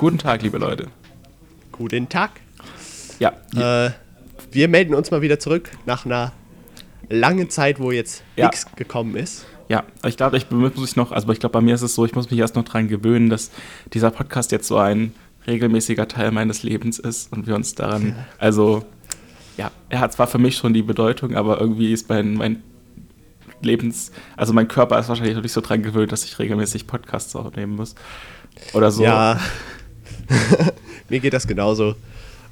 Guten Tag, liebe Leute. Guten Tag. Ja. Äh, wir melden uns mal wieder zurück nach einer langen Zeit, wo jetzt Ja. nichts gekommen ist. Ja, ich glaube, ich muss mich noch, also ich glaube, bei mir ist es so, ich muss mich erst noch dran gewöhnen, dass dieser Podcast jetzt so ein regelmäßiger Teil meines Lebens ist und wir uns daran, also ja, er hat zwar für mich schon die Bedeutung, aber irgendwie ist mein, mein Lebens, also mein Körper ist wahrscheinlich noch nicht so dran gewöhnt, dass ich regelmäßig Podcasts aufnehmen muss. Oder so. Ja. Mir geht das genauso.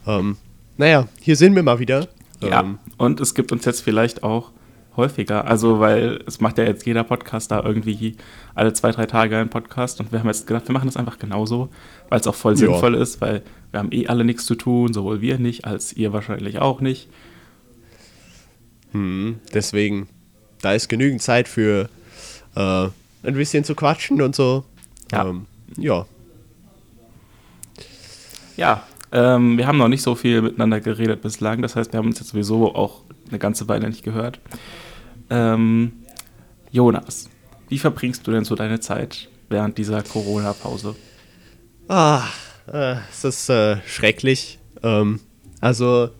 Ähm, naja, hier sind wir mal wieder. Ja, Ähm, und es gibt uns jetzt vielleicht auch häufiger, also weil es macht ja jetzt jeder Podcaster irgendwie alle zwei, drei Tage einen Podcast und wir haben jetzt gedacht, wir machen das einfach genauso, weil es auch voll Ja. sinnvoll ist, weil wir haben eh alle nichts zu tun, sowohl wir nicht, als ihr wahrscheinlich auch nicht. hm, deswegen, da ist genügend Zeit für äh, ein bisschen zu quatschen und so. Ja. Ähm, ja. Ja, ähm, wir haben noch nicht so viel miteinander geredet bislang, das heißt, wir haben uns jetzt sowieso auch eine ganze Weile nicht gehört. Ähm, Jonas, wie verbringst du denn so deine Zeit während dieser Corona-Pause? Ah, äh, es ist äh, schrecklich. Ähm, also,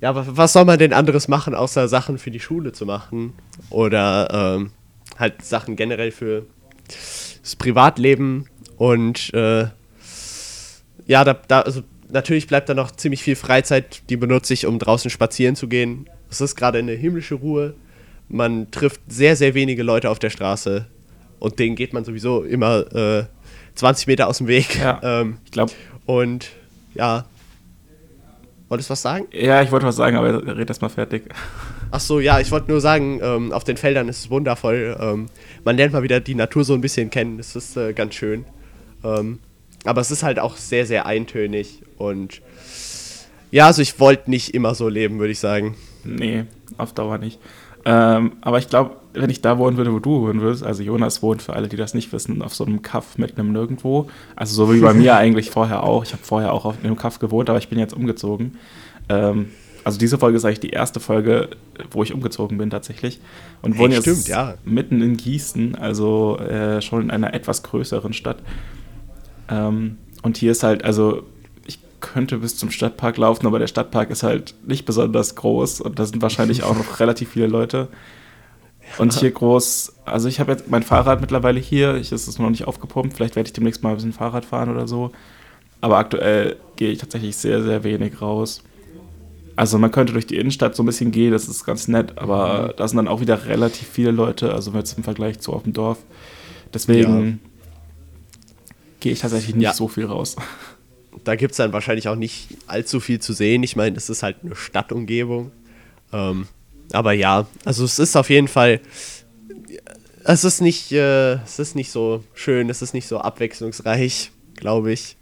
ja, wa- was soll man denn anderes machen, außer Sachen für die Schule zu machen? Oder ähm, halt Sachen generell für das Privatleben. Und äh, ja, da, da, also natürlich bleibt da noch ziemlich viel Freizeit, die benutze ich, um draußen spazieren zu gehen. Es ist gerade eine himmlische Ruhe. Man trifft sehr, sehr wenige Leute auf der Straße. Und denen geht man sowieso immer äh, 20 Meter aus dem Weg. Ja. Ähm, Ich glaube, und ja. Wolltest du was sagen? Ja, ich wollte was sagen, aber red erst mal fertig. Ach so, ja, ich wollte nur sagen, ähm, auf den Feldern ist es wundervoll. Ähm, man lernt mal wieder die Natur so ein bisschen kennen. Das ist äh, ganz schön. Ähm, aber es ist halt auch sehr, sehr eintönig. Und ja, also ich wollte nicht immer so leben, würde ich sagen. Nee, auf Dauer nicht. Ähm, aber ich glaube, wenn ich da wohnen würde, wo du wohnen würdest, also Jonas wohnt, für alle, die das nicht wissen, auf so einem Kaff mitten im Nirgendwo. Also so wie bei mir eigentlich vorher auch. Ich habe vorher auch auf einem Kaff gewohnt, aber ich bin jetzt umgezogen. Ähm, also diese Folge ist eigentlich die erste Folge, wo ich umgezogen bin tatsächlich. Und Hey, wohne jetzt stimmt, ja. mitten in Gießen, also äh, schon in einer etwas größeren Stadt. Ähm, und hier ist halt, also ich könnte bis zum Stadtpark laufen, aber der Stadtpark ist halt nicht besonders groß und da sind wahrscheinlich auch noch relativ viele Leute. Und hier groß, also ich habe jetzt mein Fahrrad mittlerweile hier, ich ist es noch nicht aufgepumpt, vielleicht werde ich demnächst mal ein bisschen Fahrrad fahren oder so. Aber aktuell gehe ich tatsächlich sehr, sehr wenig raus. Also man könnte durch die Innenstadt so ein bisschen gehen, das ist ganz nett, aber da sind dann auch wieder relativ viele Leute, also jetzt im Vergleich zu auf dem Dorf. Deswegen gehe ich tatsächlich nicht Ja. so viel raus. Da gibt es dann wahrscheinlich auch nicht allzu viel zu sehen. Ich meine, es ist halt eine Stadtumgebung. Ähm, aber ja, also es ist auf jeden Fall. Es ist nicht, äh, es ist nicht so schön, es ist nicht so abwechslungsreich, glaube ich.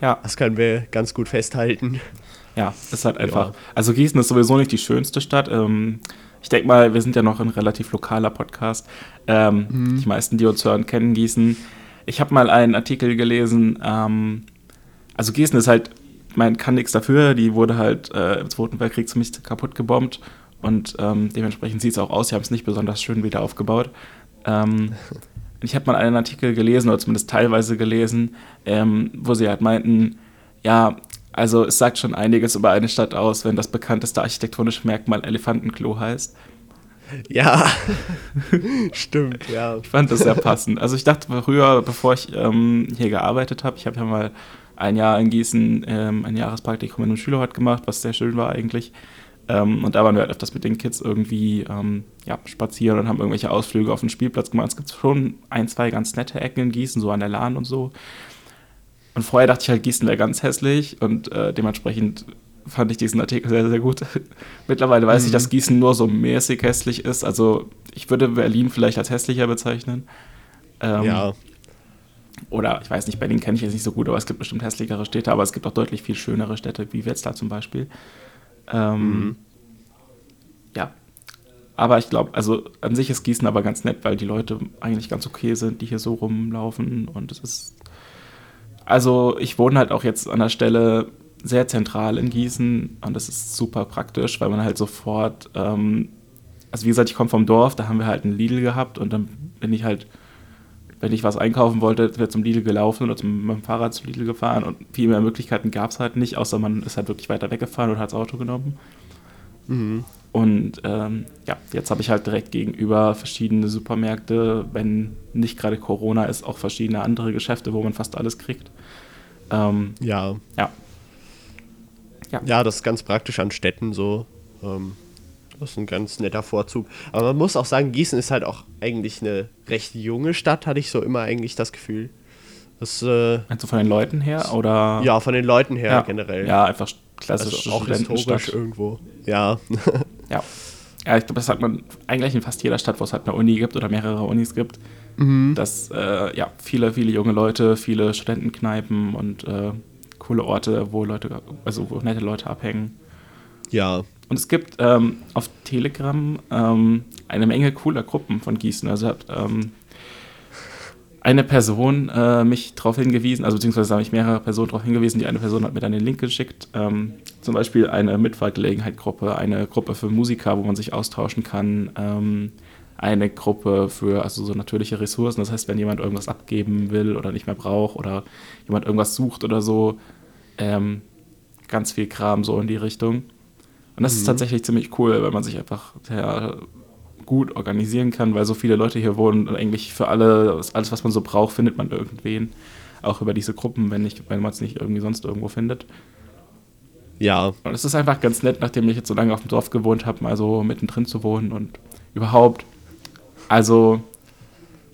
Ja, Das können wir ganz gut festhalten. ja, ist halt einfach. Ja. Also Gießen ist sowieso nicht die schönste Stadt. Ähm, ich denke mal, wir sind ja noch ein relativ lokaler Podcast. Ähm, Die meisten, die uns hören, kennen Gießen. Ich habe mal einen Artikel gelesen. Ähm, also Gießen ist halt, man kann nichts dafür. Die wurde halt äh, im Zweiten Weltkrieg ziemlich kaputt gebombt. Und ähm, dementsprechend sieht es auch aus. Sie haben es nicht besonders schön wieder aufgebaut. Ähm, ich habe mal einen Artikel gelesen, oder zumindest teilweise gelesen, ähm, wo sie halt meinten, ja, also es sagt schon einiges über eine Stadt aus, wenn das bekannteste architektonische Merkmal Elefantenklo heißt. Ja, stimmt, ja. Ich fand das sehr passend. Also ich dachte früher, bevor ich ähm, hier gearbeitet habe, ich habe ja mal ein Jahr in Gießen ähm, ein Jahrespraktikum in einem Schülerhort gemacht, was sehr schön war eigentlich. Ähm, und da waren wir halt öfters mit den Kids irgendwie ähm, ja, spazieren und haben irgendwelche Ausflüge auf den Spielplatz gemacht. Es gibt schon ein, zwei ganz nette Ecken in Gießen, so an der Lahn und so. Und vorher dachte ich halt, Gießen wäre ganz hässlich und äh, dementsprechend fand ich diesen Artikel sehr, sehr gut. Mittlerweile weiß ich, dass Gießen nur so mäßig hässlich ist. Also ich würde Berlin vielleicht als hässlicher bezeichnen. Ähm, Ja, Oder ich weiß nicht, Berlin kenne ich jetzt nicht so gut, aber es gibt bestimmt hässlichere Städte, aber es gibt auch deutlich viel schönere Städte, wie Wetzlar zum Beispiel. Ähm, Ja. Aber ich glaube, also an sich ist Gießen aber ganz nett, weil die Leute eigentlich ganz okay sind, die hier so rumlaufen und es ist. Also ich wohne halt auch jetzt an der Stelle sehr zentral in Gießen und das ist super praktisch, weil man halt sofort, ähm, also wie gesagt, ich komme vom Dorf, da haben wir halt einen Lidl gehabt und dann bin ich halt wenn ich was einkaufen wollte, wäre zum Lidl gelaufen oder zum, mit dem Fahrrad zum Lidl gefahren und viel mehr Möglichkeiten gab es halt nicht, außer man ist halt wirklich weiter weggefahren oder hat das Auto genommen. Mhm. Und ähm, ja, jetzt habe ich halt direkt gegenüber verschiedene Supermärkte, wenn nicht gerade Corona ist, auch verschiedene andere Geschäfte, wo man fast alles kriegt. Ähm, ja. Ja. Ja. Ja, das ist ganz praktisch an Städten so. Ähm, das ist ein ganz netter Vorzug. Aber man muss auch sagen, Gießen ist halt auch eigentlich eine recht junge Stadt, hatte ich so immer eigentlich das Gefühl. Das, äh, Meinst du von den Leuten her oder? Ja, von den Leuten her ja. generell. Ja, einfach klassisch also auch historisch irgendwo. Ja. ja. Ja, ich glaube, das hat man eigentlich in fast jeder Stadt, wo es halt eine Uni gibt oder mehrere Unis gibt. Mhm. Dass äh, ja, viele, viele junge Leute, viele Studentenkneipen und äh, coole Orte, wo Leute, also wo nette Leute abhängen. Ja. Und es gibt ähm, auf Telegram ähm, eine Menge cooler Gruppen von Gießen. Also hat ähm, eine Person äh, mich darauf hingewiesen, also beziehungsweise haben mich mehrere Personen darauf hingewiesen. Die eine Person hat mir dann den Link geschickt. Ähm, zum Beispiel eine Mitfahrgelegenheit-Gruppe, eine Gruppe für Musiker, wo man sich austauschen kann. Ähm, eine Gruppe für also so natürliche Ressourcen. Das heißt, wenn jemand irgendwas abgeben will oder nicht mehr braucht oder jemand irgendwas sucht oder so, ähm, ganz viel Kram so in die Richtung. Und das mhm. ist tatsächlich ziemlich cool, weil man sich einfach ja, gut organisieren kann, weil so viele Leute hier wohnen und eigentlich für alle, alles, was man so braucht, findet man irgendwen. Auch über diese Gruppen, wenn, wenn man es nicht irgendwie sonst irgendwo findet. Ja. Und es ist einfach ganz nett, nachdem ich jetzt so lange auf dem Dorf gewohnt habe, mal so mittendrin zu wohnen und überhaupt. Also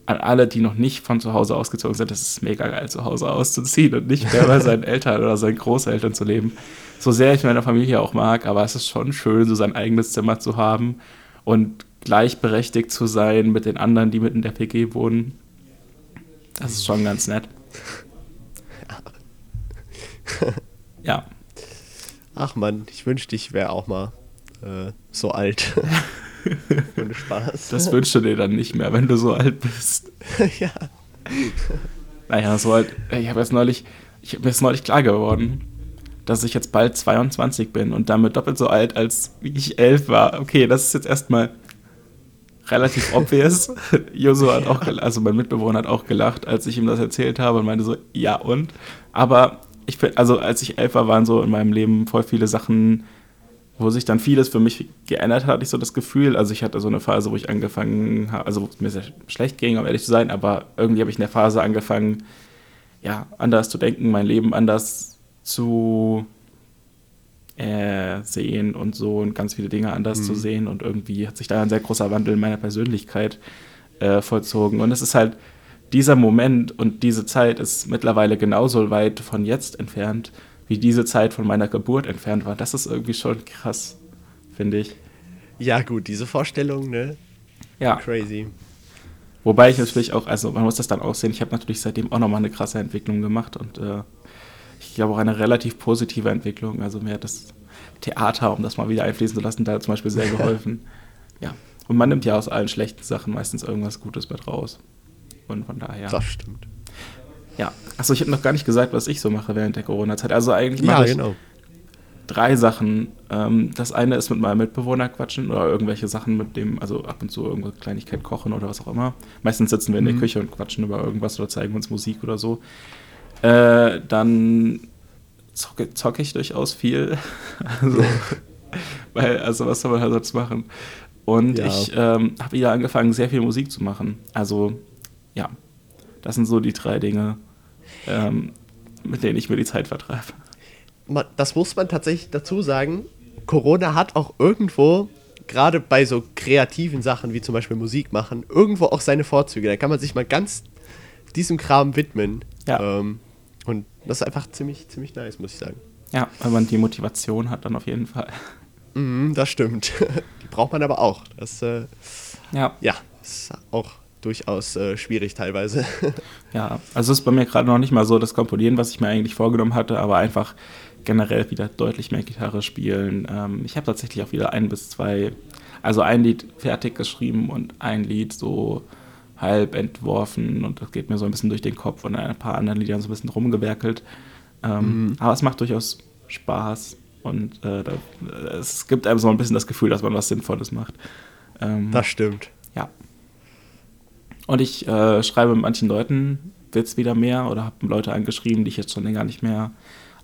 an alle, die noch nicht von zu Hause ausgezogen sind, es ist mega geil, zu Hause auszuziehen und nicht mehr bei seinen Eltern oder seinen Großeltern zu leben. So sehr ich meine Familie auch mag, aber es ist schon schön, so sein eigenes Zimmer zu haben und gleichberechtigt zu sein mit den anderen, die mit in der PG wohnen. Das ist schon ganz nett. ja. Ach man, ich wünschte, ich wäre auch mal äh, so alt. Ohne Spaß. Das wünschst du dir dann nicht mehr, wenn du so alt bist. ja. Naja, so halt, ich habe jetzt neulich, ich mir ist neulich klar geworden, dass ich jetzt bald 22 bin und damit doppelt so alt, als wie ich elf war. Okay, das ist jetzt erstmal relativ obvious. Josu hat auch, also mein Mitbewohner hat auch gelacht, als ich ihm das erzählt habe und meinte so, ja und? Aber ich finde, also als ich elf war, waren so in meinem Leben voll viele Sachen, wo sich dann vieles für mich geändert hat, hatte ich so das Gefühl. Also ich hatte so eine Phase, wo ich angefangen habe, also wo es mir sehr schlecht ging, um ehrlich zu sein, aber irgendwie habe ich in der Phase angefangen, ja, anders zu denken, mein Leben anders zu äh, sehen und so und ganz viele Dinge anders mhm. zu sehen und irgendwie hat sich da ein sehr großer Wandel in meiner Persönlichkeit äh, vollzogen. Und es ist halt, dieser Moment und diese Zeit ist mittlerweile genauso weit von jetzt entfernt, wie diese Zeit von meiner Geburt entfernt war. Das ist irgendwie schon krass, finde ich. Ja, gut, diese Vorstellung, ne? Ja. Crazy. Wobei ich natürlich auch, also man muss das dann auch sehen, ich habe natürlich seitdem auch nochmal eine krasse Entwicklung gemacht und äh, ich glaube auch eine relativ positive Entwicklung. Also mir hat das Theater, um das mal wieder einfließen zu lassen, da zum Beispiel sehr geholfen. ja. Und man nimmt ja aus allen schlechten Sachen meistens irgendwas Gutes mit raus. Und von daher. Das stimmt. Ja, achso, ich habe noch gar nicht gesagt, was ich so mache während der Corona-Zeit. Also eigentlich mache ja, ich genau. drei Sachen. Ähm, das eine ist mit meinem Mitbewohner quatschen oder irgendwelche Sachen mit dem, also ab und zu irgendwo Kleinigkeit kochen oder was auch immer. Meistens sitzen wir in der mhm. Küche und quatschen über irgendwas oder zeigen uns Musik oder so. Äh, dann zocke, zocke ich durchaus viel. also, weil, also was soll man halt sonst machen? Und ja. ich ähm, habe wieder angefangen, sehr viel Musik zu machen. Also, ja, das sind so die drei Dinge, ähm, mit denen ich mir die Zeit vertreibe. Das muss man tatsächlich dazu sagen. Corona hat auch irgendwo, gerade bei so kreativen Sachen wie zum Beispiel Musik machen, irgendwo auch seine Vorzüge. Da kann man sich mal ganz diesem Kram widmen. Ja. Ähm, und das ist einfach ziemlich, ziemlich nice, muss ich sagen. Ja, wenn man die Motivation hat, dann auf jeden Fall. Mm, das stimmt. Die braucht man aber auch. Das äh, ja. ja, ist auch durchaus äh, schwierig teilweise. ja, also es ist bei mir gerade noch nicht mal so das Komponieren, was ich mir eigentlich vorgenommen hatte, aber einfach generell wieder deutlich mehr Gitarre spielen. Ähm, ich habe tatsächlich auch wieder ein bis zwei, also ein Lied fertig geschrieben und ein Lied so halb entworfen und das geht mir so ein bisschen durch den Kopf und ein paar anderen Liedern so ein bisschen rumgewerkelt. Ähm, mhm. Aber es macht durchaus Spaß und äh, da, es gibt einem so ein bisschen das Gefühl, dass man was Sinnvolles macht. Ähm, das stimmt. Und ich äh, schreibe mit manchen Leuten jetzt wieder mehr oder habe Leute angeschrieben, die ich jetzt schon länger nicht mehr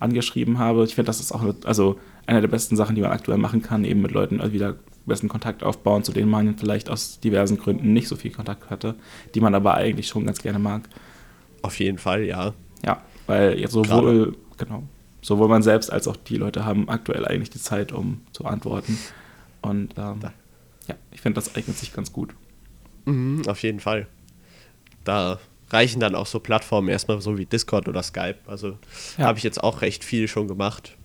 angeschrieben habe. Ich finde, das ist auch also eine der besten Sachen, die man aktuell machen kann, eben mit Leuten wieder besten Kontakt aufbauen, zu denen man vielleicht aus diversen Gründen nicht so viel Kontakt hatte, die man aber eigentlich schon ganz gerne mag. Auf jeden Fall, ja. Ja, weil jetzt sowohl, genau, sowohl man selbst als auch die Leute haben aktuell eigentlich die Zeit, um zu antworten. Und ähm, ja, ich finde, das eignet sich ganz gut. Mhm, auf jeden Fall. Da reichen dann auch so Plattformen erstmal so wie Discord oder Skype. Also ja. habe ich jetzt auch recht viel schon gemacht.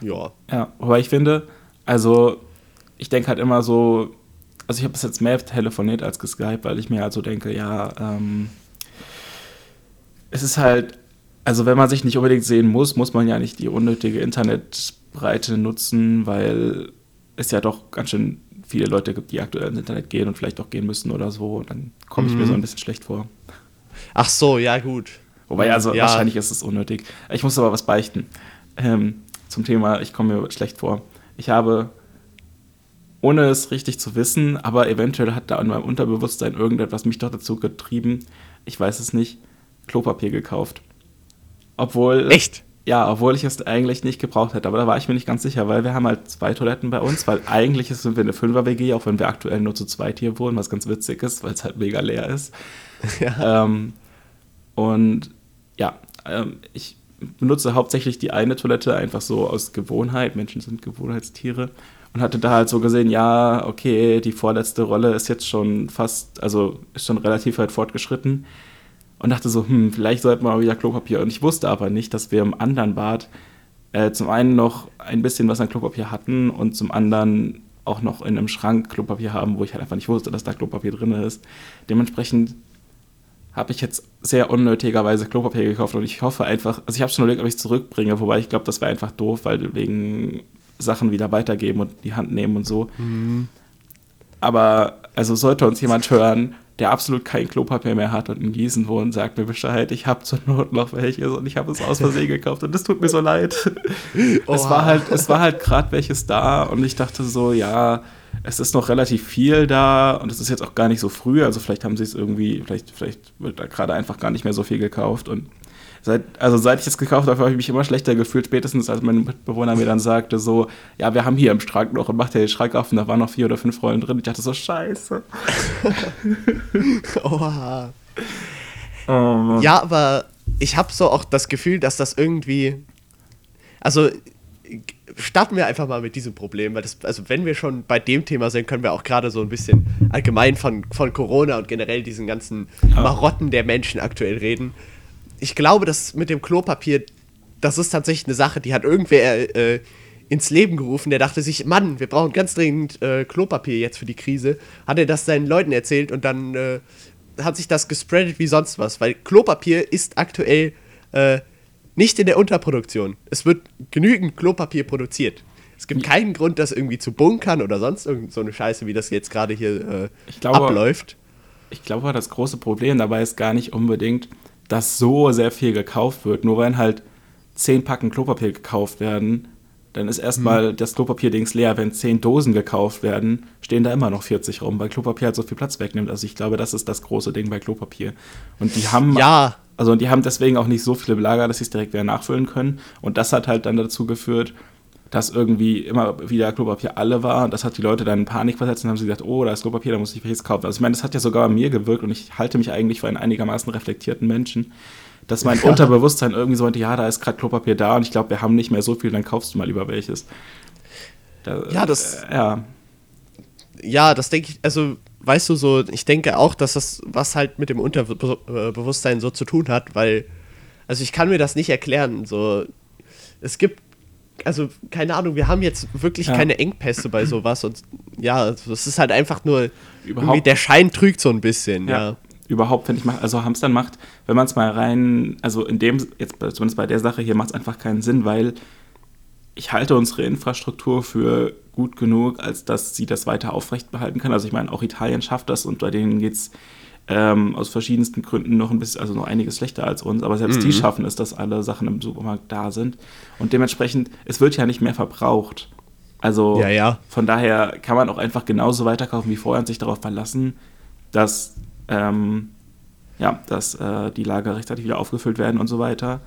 Ja. Ja, aber ich finde, also ich denke halt immer so, also ich habe bis jetzt mehr telefoniert als geskypt, weil ich mir halt so denke, ja, ähm, es ist halt, also wenn man sich nicht unbedingt sehen muss, muss man ja nicht die unnötige Internetbreite nutzen, weil es ja doch ganz schön viele Leute gibt, die aktuell ins Internet gehen und vielleicht auch gehen müssen oder so. Und dann komme ich mhm. mir so ein bisschen schlecht vor. Ach so, ja, gut. Wobei, also ja. wahrscheinlich ist es unnötig. Ich muss aber was beichten. Ähm, zum Thema, ich komme mir schlecht vor. Ich habe, ohne es richtig zu wissen, aber eventuell hat da an meinem Unterbewusstsein irgendetwas mich doch dazu getrieben, ich weiß es nicht, Klopapier gekauft. Obwohl. Echt? Ja, obwohl ich es eigentlich nicht gebraucht hätte. Aber da war ich mir nicht ganz sicher, weil wir haben halt zwei Toiletten bei uns, weil eigentlich sind wir eine Fünfer-WG, auch wenn wir aktuell nur zu zweit hier wohnen, was ganz witzig ist, weil es halt mega leer ist. Ja. Ähm, und ja, ähm, ich benutze hauptsächlich die eine Toilette einfach so aus Gewohnheit. Menschen sind Gewohnheitstiere. Und hatte da halt so gesehen, ja, okay, die vorletzte Rolle ist jetzt schon fast, also ist schon relativ weit fortgeschritten. Und dachte so, hm, vielleicht sollten wir mal wieder Klopapier. Und ich wusste aber nicht, dass wir im anderen Bad äh, zum einen noch ein bisschen was an Klopapier hatten und zum anderen auch noch in einem Schrank Klopapier haben, wo ich halt einfach nicht wusste, dass da Klopapier drin ist. Dementsprechend habe ich jetzt sehr unnötigerweise Klopapier gekauft und ich hoffe einfach, also ich habe schon überlegt, ob ich es zurückbringe, wobei ich glaube, das wäre einfach doof, weil wegen Sachen wieder weitergeben und die Hand nehmen und so. Mhm. Aber also sollte uns jemand hören, der absolut kein Klopapier mehr hat und in Gießen wohnt, sagt mir Bescheid, ich habe zur Not noch welches und ich habe es aus Versehen gekauft und es tut mir so leid. es war halt, es war halt gerade welches da und ich dachte so, ja, es ist noch relativ viel da und es ist jetzt auch gar nicht so früh, also vielleicht haben sie es irgendwie, vielleicht, vielleicht wird da gerade einfach gar nicht mehr so viel gekauft und seit, also seit ich es gekauft habe, habe ich mich immer schlechter gefühlt, spätestens als mein Mitbewohner mir dann sagte so, ja, wir haben hier im Schrank noch und macht ja den Schrank auf und da waren noch vier oder fünf Rollen drin. Ich dachte so, scheiße. Oha. Oh, ja, aber ich habe so auch das Gefühl, dass das irgendwie, also starten wir einfach mal mit diesem Problem, weil das, also wenn wir schon bei dem Thema sind, können wir auch gerade so ein bisschen allgemein von, von Corona und generell diesen ganzen Marotten der Menschen aktuell reden. Ich glaube, dass mit dem Klopapier, das ist tatsächlich eine Sache, die hat irgendwer äh, ins Leben gerufen, der dachte sich, Mann, wir brauchen ganz dringend äh, Klopapier jetzt für die Krise. Hat er das seinen Leuten erzählt und dann äh, hat sich das gespreadet wie sonst was, weil Klopapier ist aktuell äh, nicht in der Unterproduktion. Es wird genügend Klopapier produziert. Es gibt keinen Grund, das irgendwie zu bunkern oder sonst irgend so eine Scheiße, wie das jetzt gerade hier äh, ich glaube, abläuft. Ich glaube, das große Problem dabei ist gar nicht unbedingt, dass so sehr viel gekauft wird. Nur wenn halt zehn Packen Klopapier gekauft werden, dann ist erstmal hm. das Klopapierdings leer. Wenn zehn Dosen gekauft werden, stehen da immer noch 40 rum, weil Klopapier halt so viel Platz wegnimmt. Also ich glaube, das ist das große Ding bei Klopapier. Und die haben. Ja. Also die haben deswegen auch nicht so viele Belager, dass sie es direkt wieder nachfüllen können. Und das hat halt dann dazu geführt, dass irgendwie immer wieder Klopapier alle war. Und das hat die Leute dann in Panik versetzt und haben sie gesagt, oh, da ist Klopapier, da muss ich welches kaufen. Also ich meine, das hat ja sogar bei mir gewirkt und ich halte mich eigentlich für einen einigermaßen reflektierten Menschen dass mein ja. Unterbewusstsein irgendwie so meinte, ja, da ist gerade Klopapier da und ich glaube, wir haben nicht mehr so viel, dann kaufst du mal lieber welches. Da, ja, das. Äh, ja. Ja, das denke ich, also, weißt du, so, ich denke auch, dass das was halt mit dem Unterbewusstsein so zu tun hat, weil, also ich kann mir das nicht erklären, so, es gibt also keine Ahnung, wir haben jetzt wirklich ja. keine Engpässe bei sowas und ja, es ist halt einfach nur Überhaupt, der Schein trügt so ein bisschen, ja. ja überhaupt, finde ich, macht, also Hamstern macht, wenn man es mal rein, also in dem, jetzt zumindest bei der Sache hier, macht es einfach keinen Sinn, weil ich halte unsere Infrastruktur für gut genug, als dass sie das weiter aufrecht behalten kann. Also ich meine, auch Italien schafft das und bei denen geht es ähm, aus verschiedensten Gründen noch ein bisschen, also noch einiges schlechter als uns, aber selbst mhm. die schaffen es, dass alle Sachen im Supermarkt da sind. Und dementsprechend, es wird ja nicht mehr verbraucht. Also ja, ja. von daher kann man auch einfach genauso weiterkaufen wie vorher und sich darauf verlassen, dass ähm, ja, dass äh, die Lager rechtzeitig wieder aufgefüllt werden und so weiter.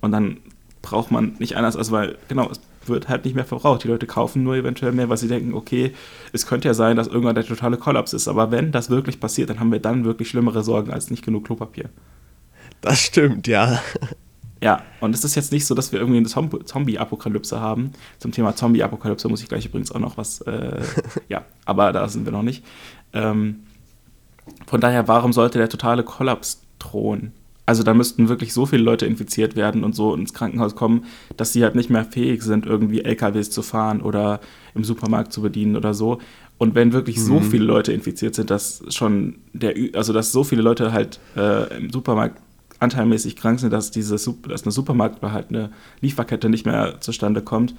Und dann braucht man nicht anders, also weil, genau, es wird halt nicht mehr verbraucht. Die Leute kaufen nur eventuell mehr, weil sie denken, okay, es könnte ja sein, dass irgendwann der totale Kollaps ist. Aber wenn das wirklich passiert, dann haben wir dann wirklich schlimmere Sorgen als nicht genug Klopapier. Das stimmt, ja. Ja, und es ist jetzt nicht so, dass wir irgendwie eine Zombie-Apokalypse haben. Zum Thema Zombie-Apokalypse muss ich gleich übrigens auch noch was, äh, ja, aber da sind wir noch nicht. Ähm, von daher, warum sollte der totale Kollaps drohen? Also da müssten wirklich so viele Leute infiziert werden und so ins Krankenhaus kommen, dass sie halt nicht mehr fähig sind, irgendwie LKWs zu fahren oder im Supermarkt zu bedienen oder so. Und wenn wirklich mhm. so viele Leute infiziert sind, dass schon der, also dass so viele Leute halt äh, im Supermarkt anteilmäßig krank sind, dass diese dass eine Supermarkt oder halt eine Lieferkette nicht mehr zustande kommt,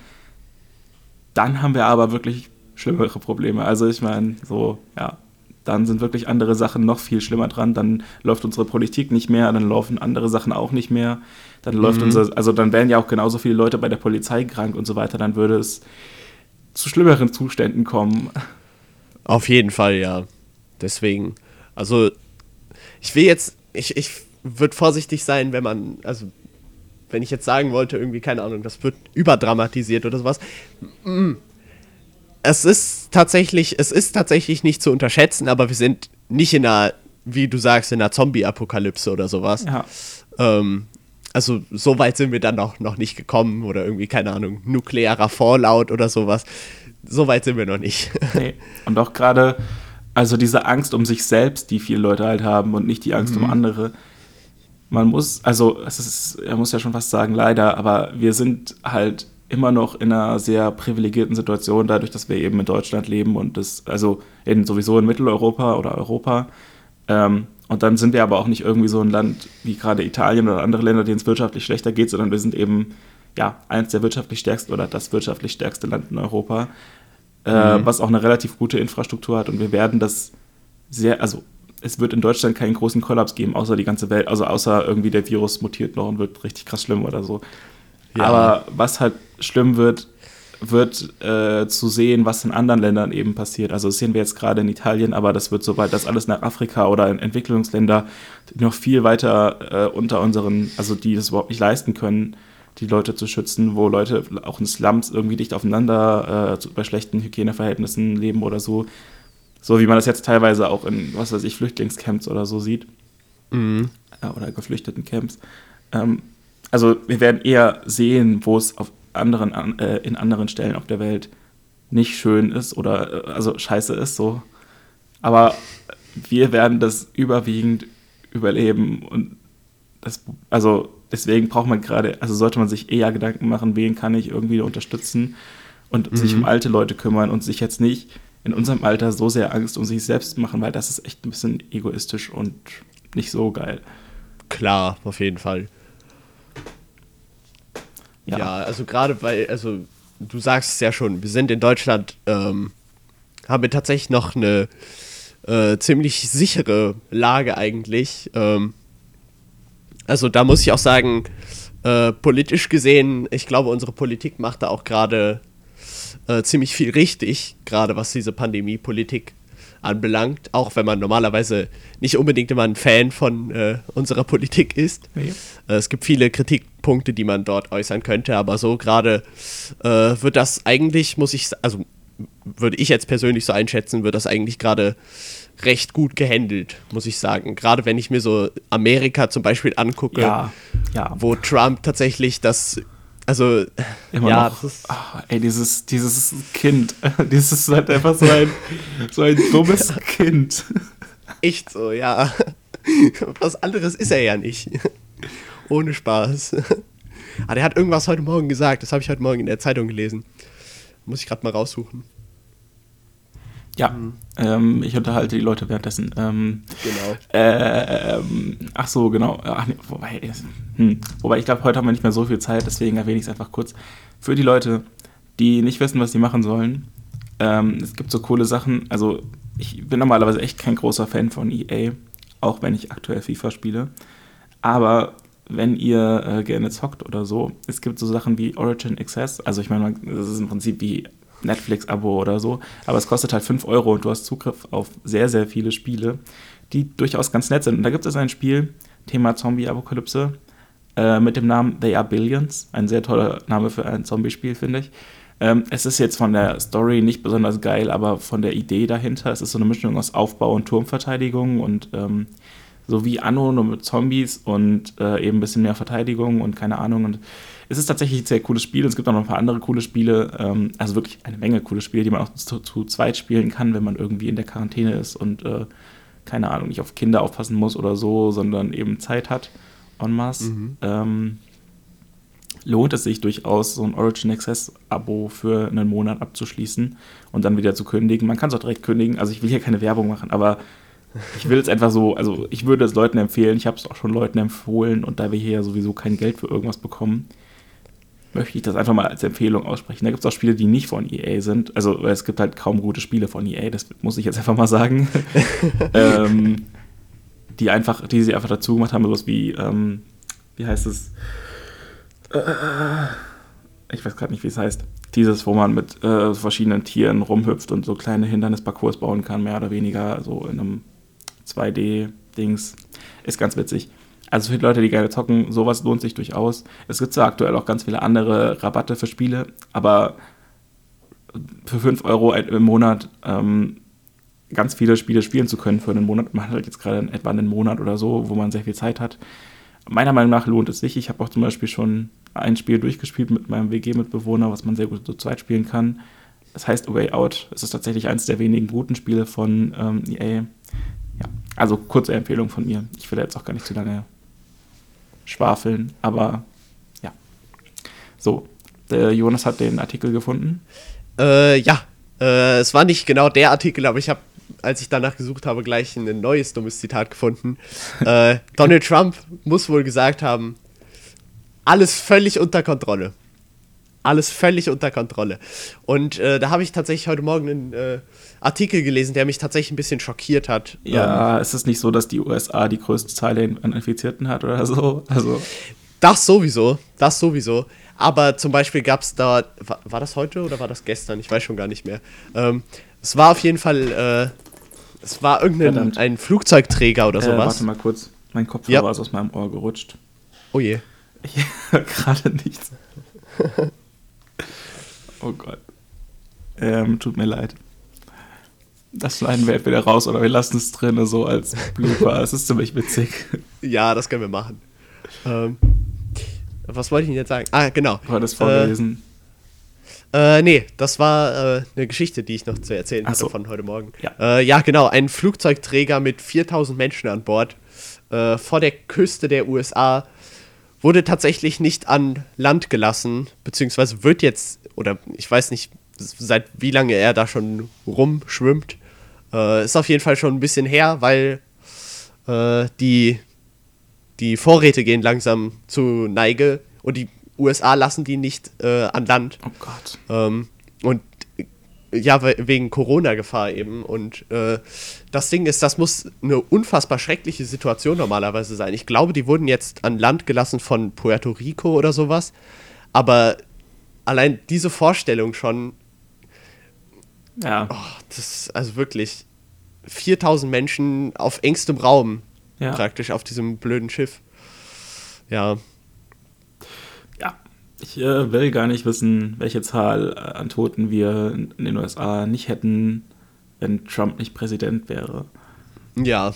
dann haben wir aber wirklich schlimmere Probleme. Also ich meine, so, ja, dann sind wirklich andere Sachen noch viel schlimmer dran. Dann läuft unsere Politik nicht mehr, dann laufen andere Sachen auch nicht mehr. Dann läuft mhm. unser, also dann wären ja auch genauso viele Leute bei der Polizei krank und so weiter. Dann würde es zu schlimmeren Zuständen kommen. Auf jeden Fall, ja. Deswegen, also ich will jetzt, ich, ich würde vorsichtig sein, wenn man, also wenn ich jetzt sagen wollte, irgendwie, keine Ahnung, das wird überdramatisiert oder sowas. Mm, es ist tatsächlich, es ist tatsächlich nicht zu unterschätzen, aber wir sind nicht in einer, wie du sagst, in einer Zombie-Apokalypse oder sowas. Ja. Ähm, also so weit sind wir dann noch, noch nicht gekommen oder irgendwie, keine Ahnung, nuklearer Fallout oder sowas. So weit sind wir noch nicht. Nee. Und auch gerade, also diese Angst um sich selbst, die viele Leute halt haben und nicht die Angst mhm. um andere. Man muss, also es ist, er muss ja schon fast sagen, leider, aber wir sind halt immer noch in einer sehr privilegierten Situation, dadurch, dass wir eben in Deutschland leben und das, also in, sowieso in Mitteleuropa oder Europa. Ähm, und dann sind wir aber auch nicht irgendwie so ein Land wie gerade Italien oder andere Länder, denen es wirtschaftlich schlechter geht, sondern wir sind eben ja eins der wirtschaftlich stärksten oder das wirtschaftlich stärkste Land in Europa, äh, mhm. was auch eine relativ gute Infrastruktur hat. Und wir werden das sehr, also es wird in Deutschland keinen großen Kollaps geben, außer die ganze Welt, also außer irgendwie der Virus mutiert noch und wird richtig krass schlimm oder so. Ja. Aber was halt schlimm wird, wird äh, zu sehen, was in anderen Ländern eben passiert. Also das sehen wir jetzt gerade in Italien, aber das wird soweit, dass alles nach Afrika oder in Entwicklungsländer noch viel weiter äh, unter unseren, also die das überhaupt nicht leisten können, die Leute zu schützen, wo Leute auch in Slums irgendwie dicht aufeinander äh, bei schlechten Hygieneverhältnissen leben oder so. So wie man das jetzt teilweise auch in, was weiß ich, Flüchtlingscamps oder so sieht. Mhm. Äh, oder geflüchteten Camps. Ähm, also wir werden eher sehen, wo es auf anderen, äh, in anderen Stellen auf der Welt nicht schön ist oder äh, also scheiße ist so. Aber wir werden das überwiegend überleben und das, also deswegen braucht man gerade, also sollte man sich eher Gedanken machen, wen kann ich irgendwie unterstützen und mhm. sich um alte Leute kümmern und sich jetzt nicht in unserem Alter so sehr Angst um sich selbst machen, weil das ist echt ein bisschen egoistisch und nicht so geil. Klar, auf jeden Fall. Ja, ja also gerade weil, also du sagst es ja schon, wir sind in Deutschland, ähm, haben wir tatsächlich noch eine äh, ziemlich sichere Lage eigentlich. Ähm, also da muss ich auch sagen, äh, politisch gesehen, ich glaube, unsere Politik macht da auch gerade äh, ziemlich viel richtig, gerade was diese Pandemie-Politik anbelangt, auch wenn man normalerweise nicht unbedingt immer ein Fan von äh, unserer Politik ist. Nee. Äh, es gibt viele Kritikpunkte, die man dort äußern könnte, aber so gerade äh, wird das eigentlich, muss ich, also würde ich jetzt persönlich so einschätzen, wird das eigentlich gerade recht gut gehandelt, muss ich sagen. Gerade wenn ich mir so Amerika zum Beispiel angucke, ja, ja. wo Trump tatsächlich das also, Immer ja, noch. Oh, ey, dieses, dieses Kind. Dieses ist halt einfach so ein, so ein dummes Kind. Echt so, ja. Was anderes ist er ja nicht. Ohne Spaß. Ah, der hat irgendwas heute Morgen gesagt. Das habe ich heute Morgen in der Zeitung gelesen. Muss ich gerade mal raussuchen. Ja, mhm. ähm, ich unterhalte die Leute währenddessen. Ähm, genau. Äh, ach so, genau. Ach, nee, wobei, hm, wobei, ich glaube, heute haben wir nicht mehr so viel Zeit, deswegen erwähne ich es einfach kurz. Für die Leute, die nicht wissen, was sie machen sollen, ähm, es gibt so coole Sachen. Also, ich bin normalerweise echt kein großer Fan von EA, auch wenn ich aktuell FIFA spiele. Aber wenn ihr äh, gerne zockt oder so, es gibt so Sachen wie Origin Access. Also, ich meine, das ist im Prinzip wie Netflix-Abo oder so. Aber es kostet halt 5 Euro und du hast Zugriff auf sehr, sehr viele Spiele, die durchaus ganz nett sind. Und da gibt es ein Spiel, Thema Zombie-Apokalypse, äh, mit dem Namen They Are Billions. Ein sehr toller Name für ein Zombie-Spiel, finde ich. Ähm, es ist jetzt von der Story nicht besonders geil, aber von der Idee dahinter, es ist so eine Mischung aus Aufbau und Turmverteidigung und ähm, so wie Anno nur mit Zombies und äh, eben ein bisschen mehr Verteidigung und keine Ahnung. Und es ist tatsächlich ein sehr cooles Spiel. Es gibt auch noch ein paar andere coole Spiele, ähm, also wirklich eine Menge coole Spiele, die man auch zu, zu, zweit spielen kann, wenn man irgendwie in der Quarantäne ist und äh, keine Ahnung, nicht auf Kinder aufpassen muss oder so, sondern eben Zeit hat en masse. Mhm. Ähm, lohnt es sich durchaus, so ein Origin Access-Abo für einen Monat abzuschließen und dann wieder zu kündigen. Man kann es auch direkt kündigen. Also ich will hier keine Werbung machen, aber ich will es einfach so, also ich würde es Leuten empfehlen, ich habe es auch schon Leuten empfohlen und da wir hier ja sowieso kein Geld für irgendwas bekommen, möchte ich das einfach mal als Empfehlung aussprechen. Da gibt es auch Spiele, die nicht von EA sind. Also es gibt halt kaum gute Spiele von EA, das muss ich jetzt einfach mal sagen. ähm, die einfach, die sie einfach dazu gemacht haben, sowas wie, ähm, wie heißt es? ich weiß gerade nicht, wie es heißt. Dieses, wo man mit äh, verschiedenen Tieren rumhüpft und so kleine Hindernisparcours bauen kann, mehr oder weniger, so in einem 2D-Dings. Ist ganz witzig. Also für die Leute, die gerne zocken, sowas lohnt sich durchaus. Es gibt zwar aktuell auch ganz viele andere Rabatte für Spiele, aber für 5 Euro im Monat ähm, ganz viele Spiele spielen zu können für einen Monat. Man hat halt jetzt gerade etwa einen Monat oder so, wo man sehr viel Zeit hat meiner Meinung nach lohnt es sich. Ich habe auch zum Beispiel schon ein Spiel durchgespielt mit meinem WG-Mitbewohner, was man sehr gut zu zweit spielen kann. Das heißt Way Out. Es ist tatsächlich eines der wenigen guten Spiele von ähm, EA. Also kurze Empfehlung von mir. Ich will jetzt auch gar nicht zu lange schwafeln, aber ja. So, der Jonas hat den Artikel gefunden. Äh, ja, äh, es war nicht genau der Artikel, aber ich habe als ich danach gesucht habe, gleich ein neues dummes Zitat gefunden. äh, Donald Trump muss wohl gesagt haben, alles völlig unter Kontrolle. Alles völlig unter Kontrolle. Und äh, da habe ich tatsächlich heute Morgen einen äh, Artikel gelesen, der mich tatsächlich ein bisschen schockiert hat. Ja, ähm, ist es nicht so, dass die USA die größte Zahl an Infizierten hat oder so? Also. Das sowieso, das sowieso. Aber zum Beispiel gab es da, war, war, das heute oder war das gestern? Ich weiß schon gar nicht mehr. Ähm, es war auf jeden Fall, äh, es war irgendein ein Flugzeugträger oder äh, sowas. Warte mal kurz, mein Kopfhörer ja. ist aus meinem Ohr gerutscht. Oh je. Ich höre gerade nichts. oh Gott. Ähm, tut mir leid. Das schneiden wir entweder raus oder wir lassen es drin, so als Blooper. Es ist ziemlich witzig. Ja, das können wir machen. Ähm, was wollte ich Ihnen jetzt sagen? Ah, genau. War das vorgelesen? Äh, nee, das war äh, eine Geschichte, die ich noch zu erzählen hatte so. von heute Morgen. Ja. Äh, ja, genau. Ein Flugzeugträger mit 4000 Menschen an Bord äh, vor der Küste der USA wurde tatsächlich nicht an Land gelassen, beziehungsweise wird jetzt, oder ich weiß nicht, seit wie lange er da schon rumschwimmt. Äh, ist auf jeden Fall schon ein bisschen her, weil äh, die, die Vorräte gehen langsam zu Neige und die USA lassen die nicht äh, an Land. Oh Gott. Ähm, und ja, wegen Corona-Gefahr eben. Und äh, das Ding ist, das muss eine unfassbar schreckliche Situation normalerweise sein. Ich glaube, die wurden jetzt an Land gelassen von Puerto Rico oder sowas. Aber allein diese Vorstellung schon. Ja. Oh, das ist also wirklich 4000 Menschen auf engstem Raum ja. praktisch auf diesem blöden Schiff. Ja. Ich äh, will gar nicht wissen, welche Zahl an Toten wir in den USA nicht hätten, wenn Trump nicht Präsident wäre. Ja,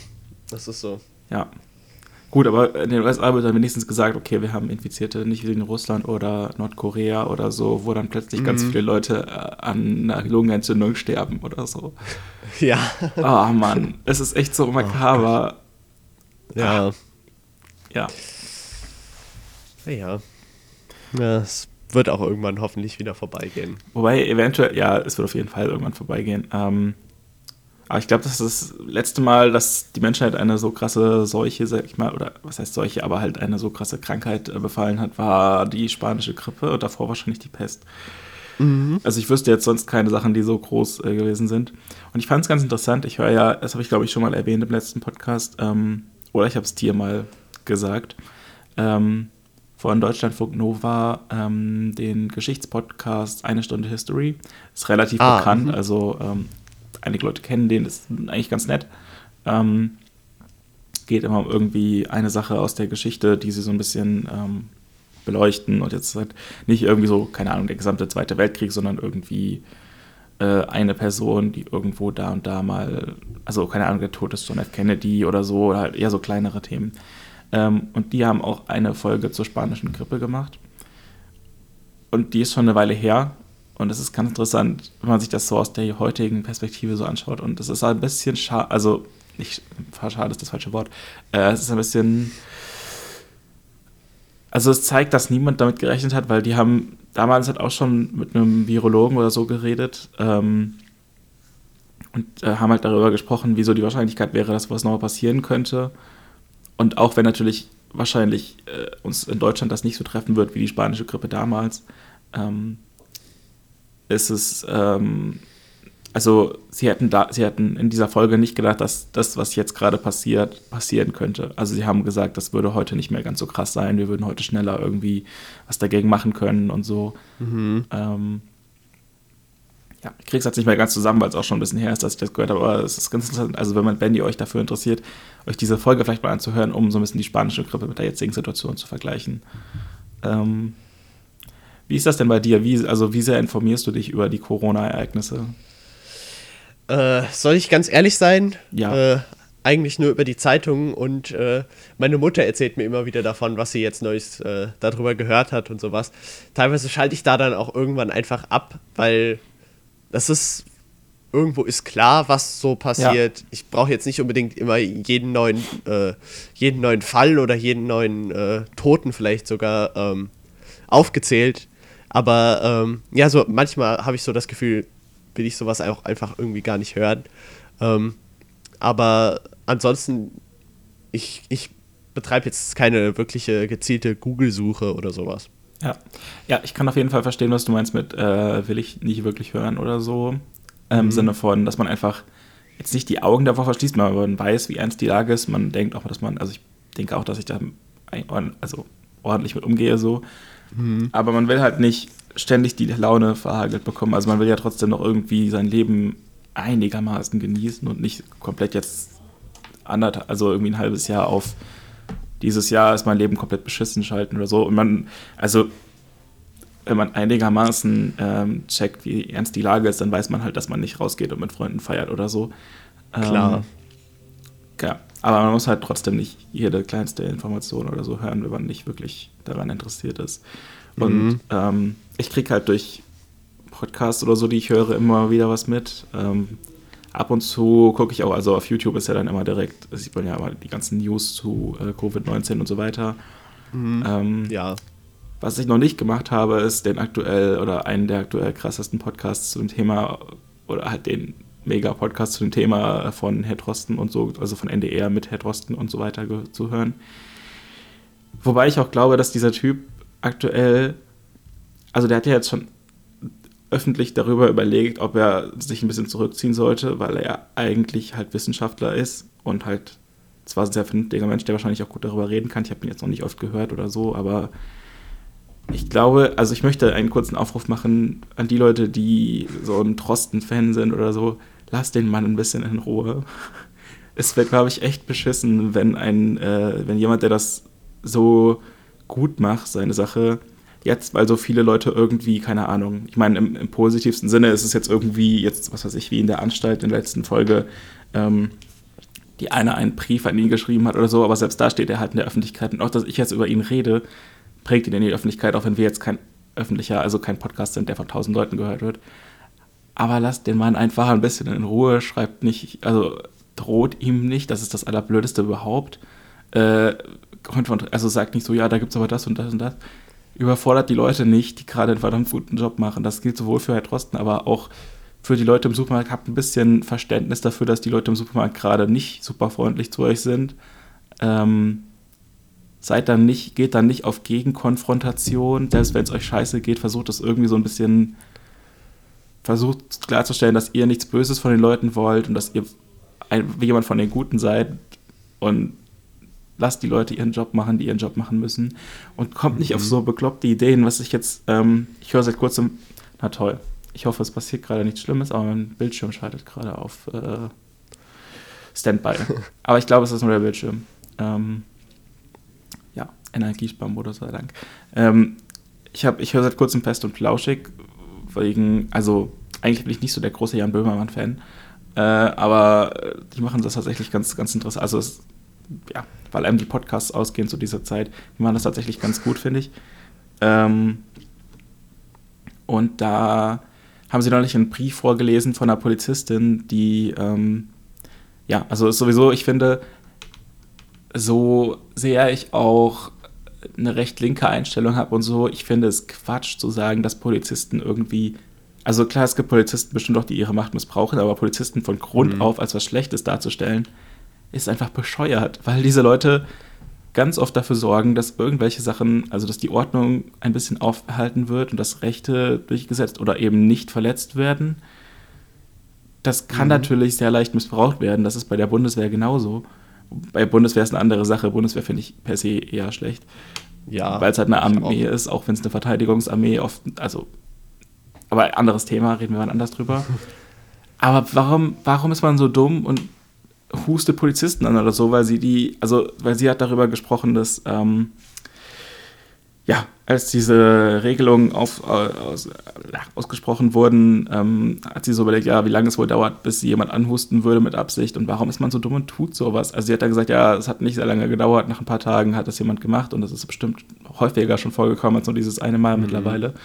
das ist so. Ja. Gut, aber in den USA wird dann wenigstens gesagt, okay, wir haben Infizierte nicht wie in Russland oder Nordkorea oder so, wo dann plötzlich mhm. ganz viele Leute äh, an einer Lungenentzündung sterben oder so. Ja. Oh Mann, es ist echt so oh makaber. Oh, ja. Ah. Ja. Ja. Ja, es wird auch irgendwann hoffentlich wieder vorbeigehen. Wobei, eventuell, ja, es wird auf jeden Fall irgendwann vorbeigehen. Ähm, aber ich glaube, das ist das letzte Mal, dass die Menschheit eine so krasse Seuche, sag ich mal, oder was heißt Seuche, aber halt eine so krasse Krankheit äh, befallen hat, war die spanische Grippe und davor wahrscheinlich die Pest. Mhm. Also ich wüsste jetzt sonst keine Sachen, die so groß äh, gewesen sind. Und ich fand es ganz interessant. Ich höre ja, das habe ich glaube ich schon mal erwähnt im letzten Podcast, ähm, oder ich habe es dir mal gesagt. Ähm, von Deutschlandfunk Nova ähm, den Geschichtspodcast Eine Stunde History. Ist relativ ah, bekannt, -hmm. also ähm, einige Leute kennen den, ist eigentlich ganz nett. Ähm, geht immer um irgendwie eine Sache aus der Geschichte, die sie so ein bisschen ähm, beleuchten und jetzt halt nicht irgendwie so, keine Ahnung, der gesamte Zweite Weltkrieg, sondern irgendwie äh, eine Person, die irgendwo da und da mal, also keine Ahnung, der Tod ist John F. Kennedy oder so, oder halt eher so kleinere Themen. Ähm, und die haben auch eine Folge zur spanischen Grippe gemacht. Und die ist schon eine Weile her. Und es ist ganz interessant, wenn man sich das so aus der heutigen Perspektive so anschaut. Und es ist ein bisschen schade, also nicht schade ist das falsche Wort. Äh, es ist ein bisschen. Also es zeigt, dass niemand damit gerechnet hat, weil die haben damals halt auch schon mit einem Virologen oder so geredet ähm, und äh, haben halt darüber gesprochen, wieso die Wahrscheinlichkeit wäre, dass was nochmal passieren könnte. Und auch wenn natürlich wahrscheinlich äh, uns in Deutschland das nicht so treffen wird wie die spanische Grippe damals, ähm, ist es, ähm, also sie hätten, da, sie hätten in dieser Folge nicht gedacht, dass das, was jetzt gerade passiert, passieren könnte. Also sie haben gesagt, das würde heute nicht mehr ganz so krass sein, wir würden heute schneller irgendwie was dagegen machen können und so. Mhm. Ähm, ja, ich krieg's jetzt nicht mehr ganz zusammen, weil es auch schon ein bisschen her ist, dass ich das gehört habe, aber es ist ganz interessant, also wenn man, wenn ihr euch dafür interessiert, euch diese Folge vielleicht mal anzuhören, um so ein bisschen die spanische Grippe mit der jetzigen Situation zu vergleichen. Ähm, wie ist das denn bei dir? Wie, also wie sehr informierst du dich über die Corona-Ereignisse? Äh, soll ich ganz ehrlich sein? Ja. Äh, eigentlich nur über die Zeitungen und äh, meine Mutter erzählt mir immer wieder davon, was sie jetzt Neues äh, darüber gehört hat und sowas. Teilweise schalte ich da dann auch irgendwann einfach ab, weil das ist irgendwo ist klar, was so passiert. Ja. Ich brauche jetzt nicht unbedingt immer jeden neuen, äh, jeden neuen Fall oder jeden neuen äh, Toten vielleicht sogar ähm, aufgezählt. Aber ähm, ja, so manchmal habe ich so das Gefühl, will ich sowas auch einfach irgendwie gar nicht hören. Ähm, aber ansonsten, ich, ich betreibe jetzt keine wirkliche gezielte Google-Suche oder sowas. Ja. ja, ich kann auf jeden Fall verstehen, was du meinst mit äh, will ich nicht wirklich hören oder so. Im mhm. Sinne von, dass man einfach jetzt nicht die Augen davor verschließt, man weiß, wie ernst die Lage ist. Man denkt auch, dass man, also ich denke auch, dass ich da also ordentlich mit umgehe so. Mhm. Aber man will halt nicht ständig die Laune verhagelt bekommen. Also man will ja trotzdem noch irgendwie sein Leben einigermaßen genießen und nicht komplett jetzt anderthalb, also irgendwie ein halbes Jahr auf dieses Jahr ist mein Leben komplett beschissen schalten oder so. Und man, also wenn man einigermaßen ähm, checkt, wie ernst die Lage ist, dann weiß man halt, dass man nicht rausgeht und mit Freunden feiert oder so. Klar. Ähm, ja, aber man muss halt trotzdem nicht jede kleinste Information oder so hören, wenn man nicht wirklich daran interessiert ist. Und mhm. ähm, ich kriege halt durch Podcasts oder so, die ich höre, immer wieder was mit. Ähm, ab und zu gucke ich auch, also auf YouTube ist ja dann immer direkt, sieht man ja immer die ganzen News zu äh, Covid-19 und so weiter. Mhm. Ähm, ja. Was ich noch nicht gemacht habe, ist den aktuell oder einen der aktuell krassesten Podcasts zu dem Thema oder halt den Mega-Podcast zu dem Thema von Herr Drosten und so, also von NDR mit Herr Drosten und so weiter zu hören. Wobei ich auch glaube, dass dieser Typ aktuell, also der hat ja jetzt schon öffentlich darüber überlegt, ob er sich ein bisschen zurückziehen sollte, weil er eigentlich halt Wissenschaftler ist und halt zwar ein sehr vernünftiger Mensch, der wahrscheinlich auch gut darüber reden kann. Ich habe ihn jetzt noch nicht oft gehört oder so, aber ich glaube, also ich möchte einen kurzen Aufruf machen an die Leute, die so ein Trosten-Fan sind oder so. Lasst den Mann ein bisschen in Ruhe. Es wäre, glaube ich, echt beschissen, wenn ein, äh, wenn jemand, der das so gut macht, seine Sache, jetzt, weil so viele Leute irgendwie, keine Ahnung, ich meine, im, im, positivsten Sinne ist es jetzt irgendwie, jetzt, was weiß ich, wie in der Anstalt in der letzten Folge, ähm, die eine einen Brief an ihn geschrieben hat oder so, aber selbst da steht er halt in der Öffentlichkeit. Und auch, dass ich jetzt über ihn rede, prägt ihn in die Öffentlichkeit, auch wenn wir jetzt kein öffentlicher, also kein Podcast sind, der von tausend Leuten gehört wird. Aber lasst den Mann einfach ein bisschen in Ruhe, schreibt nicht, also droht ihm nicht, das ist das Allerblödeste überhaupt. Äh, also sagt nicht so, ja, da gibt es aber das und das und das überfordert die Leute nicht, die gerade einen verdammt guten Job machen. Das gilt sowohl für Herr Drosten, aber auch für die Leute im Supermarkt. Habt ein bisschen Verständnis dafür, dass die Leute im Supermarkt gerade nicht super freundlich zu euch sind. Ähm, seid dann nicht, geht dann nicht auf Gegenkonfrontation. Selbst wenn es euch scheiße geht, versucht es irgendwie so ein bisschen, versucht klarzustellen, dass ihr nichts Böses von den Leuten wollt und dass ihr ein, jemand von den Guten seid und lasst die Leute ihren Job machen, die ihren Job machen müssen und kommt mhm. nicht auf mhm. so bekloppte Ideen, was ich jetzt, ähm, ich höre seit kurzem, na toll, ich hoffe, es passiert gerade nichts Schlimmes, aber mein Bildschirm schaltet gerade auf äh, Standby. aber ich glaube, es ist nur der Bildschirm. Ähm, Energiesparmodus sei Dank. Ähm, ich, ich höre seit kurzem fest und flauschig, wegen, also eigentlich bin ich nicht so der große Jan Böhmermann-Fan, äh, aber die machen das tatsächlich ganz, ganz interessant. Also, es, ja, weil einem die Podcasts ausgehen zu dieser Zeit, die machen das tatsächlich ganz gut, finde ich. Ähm, und da haben sie neulich einen Brief vorgelesen von einer Polizistin, die, ähm, ja, also sowieso, ich finde, so sehr ich auch eine recht linke Einstellung habe und so, ich finde es Quatsch zu sagen, dass Polizisten irgendwie, also klar, es gibt Polizisten bestimmt auch, die ihre Macht missbrauchen, aber Polizisten von Grund mhm. auf als was Schlechtes darzustellen, ist einfach bescheuert, weil diese Leute ganz oft dafür sorgen, dass irgendwelche Sachen, also dass die Ordnung ein bisschen aufgehalten wird und dass Rechte durchgesetzt oder eben nicht verletzt werden. Das kann mhm. natürlich sehr leicht missbraucht werden. Das ist bei der Bundeswehr genauso. Bei Bundeswehr ist eine andere Sache. Bundeswehr finde ich per se eher schlecht. Ja. Weil es halt eine Armee ist, auch wenn es eine Verteidigungsarmee oft, also, aber anderes Thema, reden wir mal anders drüber. aber warum, warum ist man so dumm und hustet Polizisten an oder so, weil sie die, also, weil sie hat darüber gesprochen, dass, ähm, ja, als diese Regelungen auf, aus, ausgesprochen wurden, ähm, hat sie so überlegt, ja, wie lange es wohl dauert, bis jemand anhusten würde mit Absicht und warum ist man so dumm und tut sowas? Also sie hat dann gesagt, ja, es hat nicht sehr lange gedauert, nach ein paar Tagen hat das jemand gemacht und das ist bestimmt häufiger schon vorgekommen als nur dieses eine Mal mhm. mittlerweile.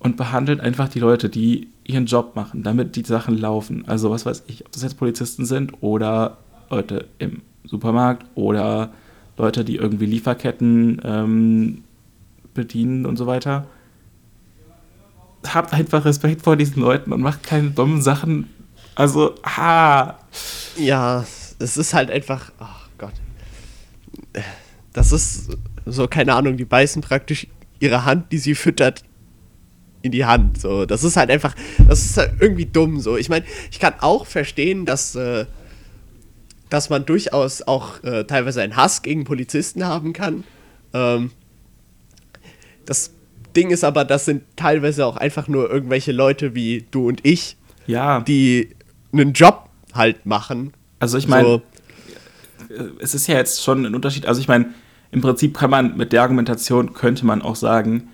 Und behandelt einfach die Leute, die ihren Job machen, damit die Sachen laufen. Also was weiß ich, ob das jetzt Polizisten sind oder Leute im Supermarkt oder Leute, die irgendwie Lieferketten ähm, bedienen und so weiter. Habt einfach Respekt vor diesen Leuten und macht keine dummen Sachen. Also, ha. Ja, es ist halt einfach, oh Gott. Das ist so, keine Ahnung, die beißen praktisch ihre Hand, die sie füttert, in die Hand. So, das ist halt einfach, das ist halt irgendwie dumm. So, ich meine, ich kann auch verstehen, dass, äh, dass man durchaus auch äh, teilweise einen Hass gegen Polizisten haben kann. Ähm, das Ding ist aber, das sind teilweise auch einfach nur irgendwelche Leute wie du und ich, ja. die einen Job halt machen. Also ich meine, so. es ist ja jetzt schon ein Unterschied. Also ich meine, im Prinzip kann man mit der Argumentation könnte man auch sagen,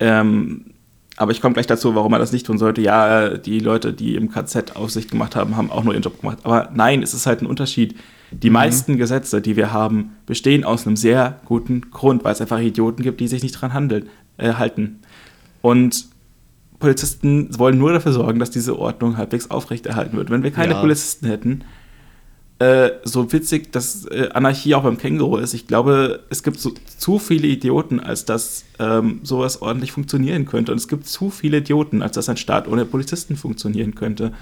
ähm, aber ich komme gleich dazu, warum man das nicht tun sollte. Ja, die Leute, die im KZ Aufsicht gemacht haben, haben auch nur ihren Job gemacht. Aber nein, es ist halt ein Unterschied. Die mhm. meisten Gesetze, die wir haben, bestehen aus einem sehr guten Grund, weil es einfach Idioten gibt, die sich nicht dran handeln, äh, halten. Und Polizisten wollen nur dafür sorgen, dass diese Ordnung halbwegs aufrechterhalten wird. Wenn wir keine ja. Polizisten hätten, äh, so witzig, dass äh, Anarchie auch beim Känguru ist, ich glaube, es gibt so, zu viele Idioten, als dass ähm, sowas ordentlich funktionieren könnte. Und es gibt zu viele Idioten, als dass ein Staat ohne Polizisten funktionieren könnte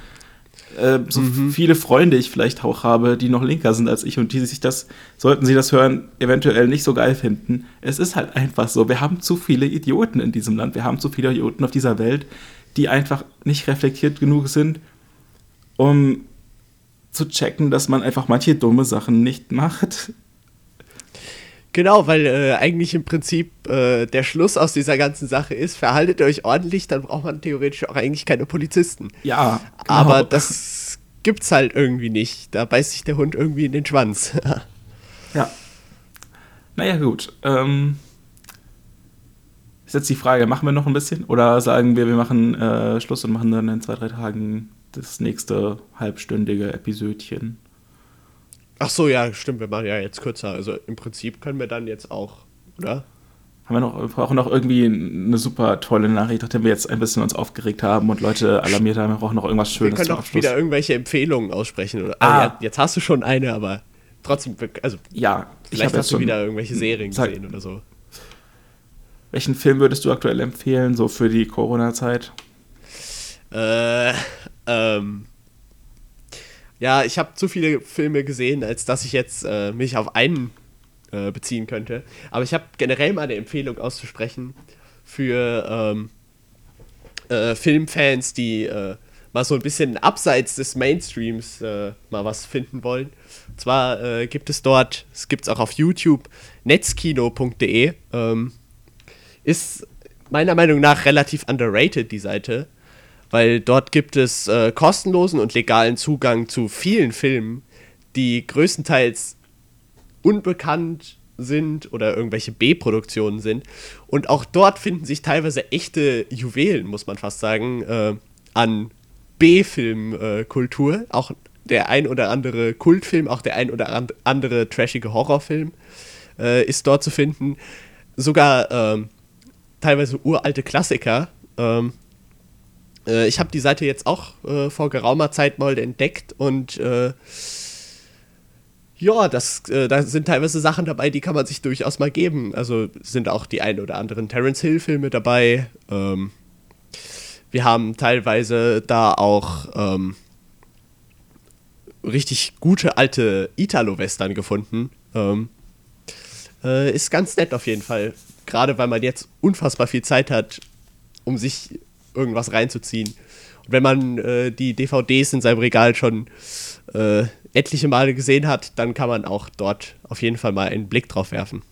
äh, so mhm. viele Freunde ich vielleicht auch habe, die noch linker sind als ich und die sich das, sollten sie das hören, eventuell nicht so geil finden. Es ist halt einfach so. Wir haben zu viele Idioten in diesem Land. Wir haben zu viele Idioten auf dieser Welt, die einfach nicht reflektiert genug sind, um zu checken, dass man einfach manche dumme Sachen nicht macht. Genau, weil äh, eigentlich im Prinzip äh, der Schluss aus dieser ganzen Sache ist, verhaltet euch ordentlich, dann braucht man theoretisch auch eigentlich keine Polizisten. Ja. Genau. Aber das gibt's halt irgendwie nicht. Da beißt sich der Hund irgendwie in den Schwanz. ja. Naja, gut. Ähm, ist jetzt die Frage, machen wir noch ein bisschen? Oder sagen wir, wir machen äh, Schluss und machen dann in zwei, drei Tagen das nächste halbstündige Episödchen? Ach so, ja, stimmt, wir machen ja jetzt kürzer. Also im Prinzip können wir dann jetzt auch, oder? Haben wir noch, wir brauchen noch irgendwie eine super tolle Nachricht, nachdem wir jetzt ein bisschen uns aufgeregt haben und Leute alarmiert haben, wir brauchen noch irgendwas Schönes. Wir können doch wieder irgendwelche Empfehlungen aussprechen. Oder? Ah. Ja, jetzt hast du schon eine, aber trotzdem, also ja, vielleicht hast du wieder irgendwelche Serien sag, gesehen oder so. Welchen Film würdest du aktuell empfehlen, so für die Corona-Zeit? Äh, ähm, ja, ich habe zu viele Filme gesehen, als dass ich jetzt äh, mich auf einen äh, beziehen könnte. Aber ich habe generell mal eine Empfehlung auszusprechen für ähm, äh, Filmfans, die äh, mal so ein bisschen abseits des Mainstreams äh, mal was finden wollen. Und zwar äh, gibt es dort, es gibt es auch auf YouTube, netzkino.de. Ähm, ist meiner Meinung nach relativ underrated, die Seite, weil dort gibt es äh, kostenlosen und legalen Zugang zu vielen Filmen, die größtenteils unbekannt sind oder irgendwelche B-Produktionen sind. Und auch dort finden sich teilweise echte Juwelen, muss man fast sagen, äh, an B-Film-Kultur. auch der ein oder andere Kultfilm, auch der ein oder andere trashige Horrorfilm äh, ist dort zu finden. Sogar ähm, teilweise uralte Klassiker. Ähm, äh, ich habe die Seite jetzt auch äh, vor geraumer Zeit mal entdeckt und äh, ja, das, äh, da sind teilweise Sachen dabei, die kann man sich durchaus mal geben. Also sind auch die ein oder anderen Terence Hill-Filme dabei. Ähm, wir haben teilweise da auch ähm, richtig gute alte Italo-Western gefunden. Ähm, äh, ist ganz nett auf jeden Fall. Gerade weil man jetzt unfassbar viel Zeit hat, um sich irgendwas reinzuziehen. Und wenn man äh, die DVDs in seinem Regal schon äh, etliche Male gesehen hat, dann kann man auch dort auf jeden Fall mal einen Blick drauf werfen.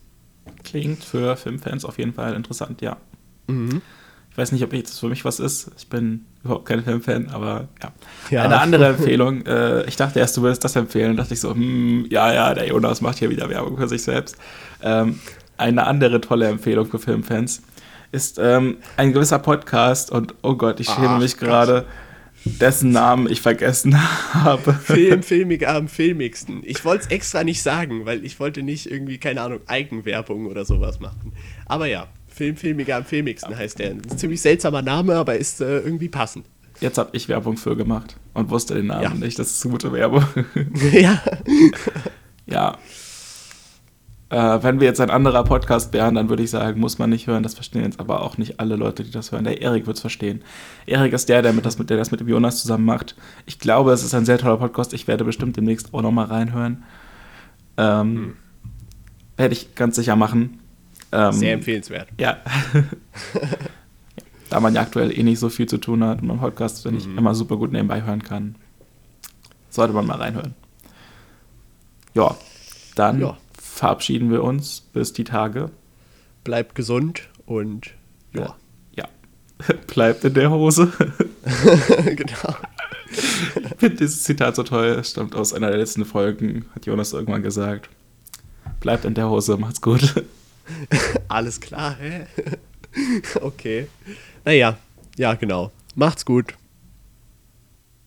Klingt für Filmfans auf jeden Fall interessant, ja. Mhm. Ich weiß nicht, ob jetzt für mich was ist. Ich bin überhaupt kein Filmfan, aber ja. ja. Eine andere Empfehlung. Äh, ich dachte erst, du würdest das empfehlen. dachte ich so, hm, ja, ja, der Jonas macht hier wieder Werbung für sich selbst. Ähm, eine andere tolle Empfehlung für Filmfans ist ähm, ein gewisser Podcast und oh Gott, ich schäme Ach, mich gerade dessen Namen ich vergessen habe. Film, Filmig am filmigsten. Ich wollte es extra nicht sagen, weil ich wollte nicht irgendwie, keine Ahnung, Eigenwerbung oder sowas machen. Aber ja, Film, Filmiger am filmigsten heißt der. Ein ziemlich seltsamer Name, aber ist äh, irgendwie passend. Jetzt habe ich Werbung für gemacht und wusste den Namen ja. nicht. Das ist gute Werbung. ja. ja, äh, wenn wir jetzt ein anderer Podcast wären, dann würde ich sagen, muss man nicht hören. Das verstehen jetzt aber auch nicht alle Leute, die das hören. Der Erik wird es verstehen. Erik ist der, der, mit das, der das mit dem Jonas zusammen macht. Ich glaube, es ist ein sehr toller Podcast. Ich werde bestimmt demnächst auch nochmal reinhören. Ähm, hm. Werde ich ganz sicher machen. Ähm, sehr empfehlenswert. Ja. da man ja aktuell eh nicht so viel zu tun hat und man Podcast, wenn ich mhm. immer super gut nebenbei hören kann, sollte man mal reinhören. Ja, dann ja verabschieden wir uns bis die Tage. Bleibt gesund und ja. Ja. Bleibt in der Hose. genau. Ich finde dieses Zitat so toll. Stammt aus einer der letzten Folgen, hat Jonas irgendwann gesagt. Bleibt in der Hose, macht's gut. Alles klar, hä? okay. Naja, ja, genau. Macht's gut.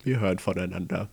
Wir hören voneinander.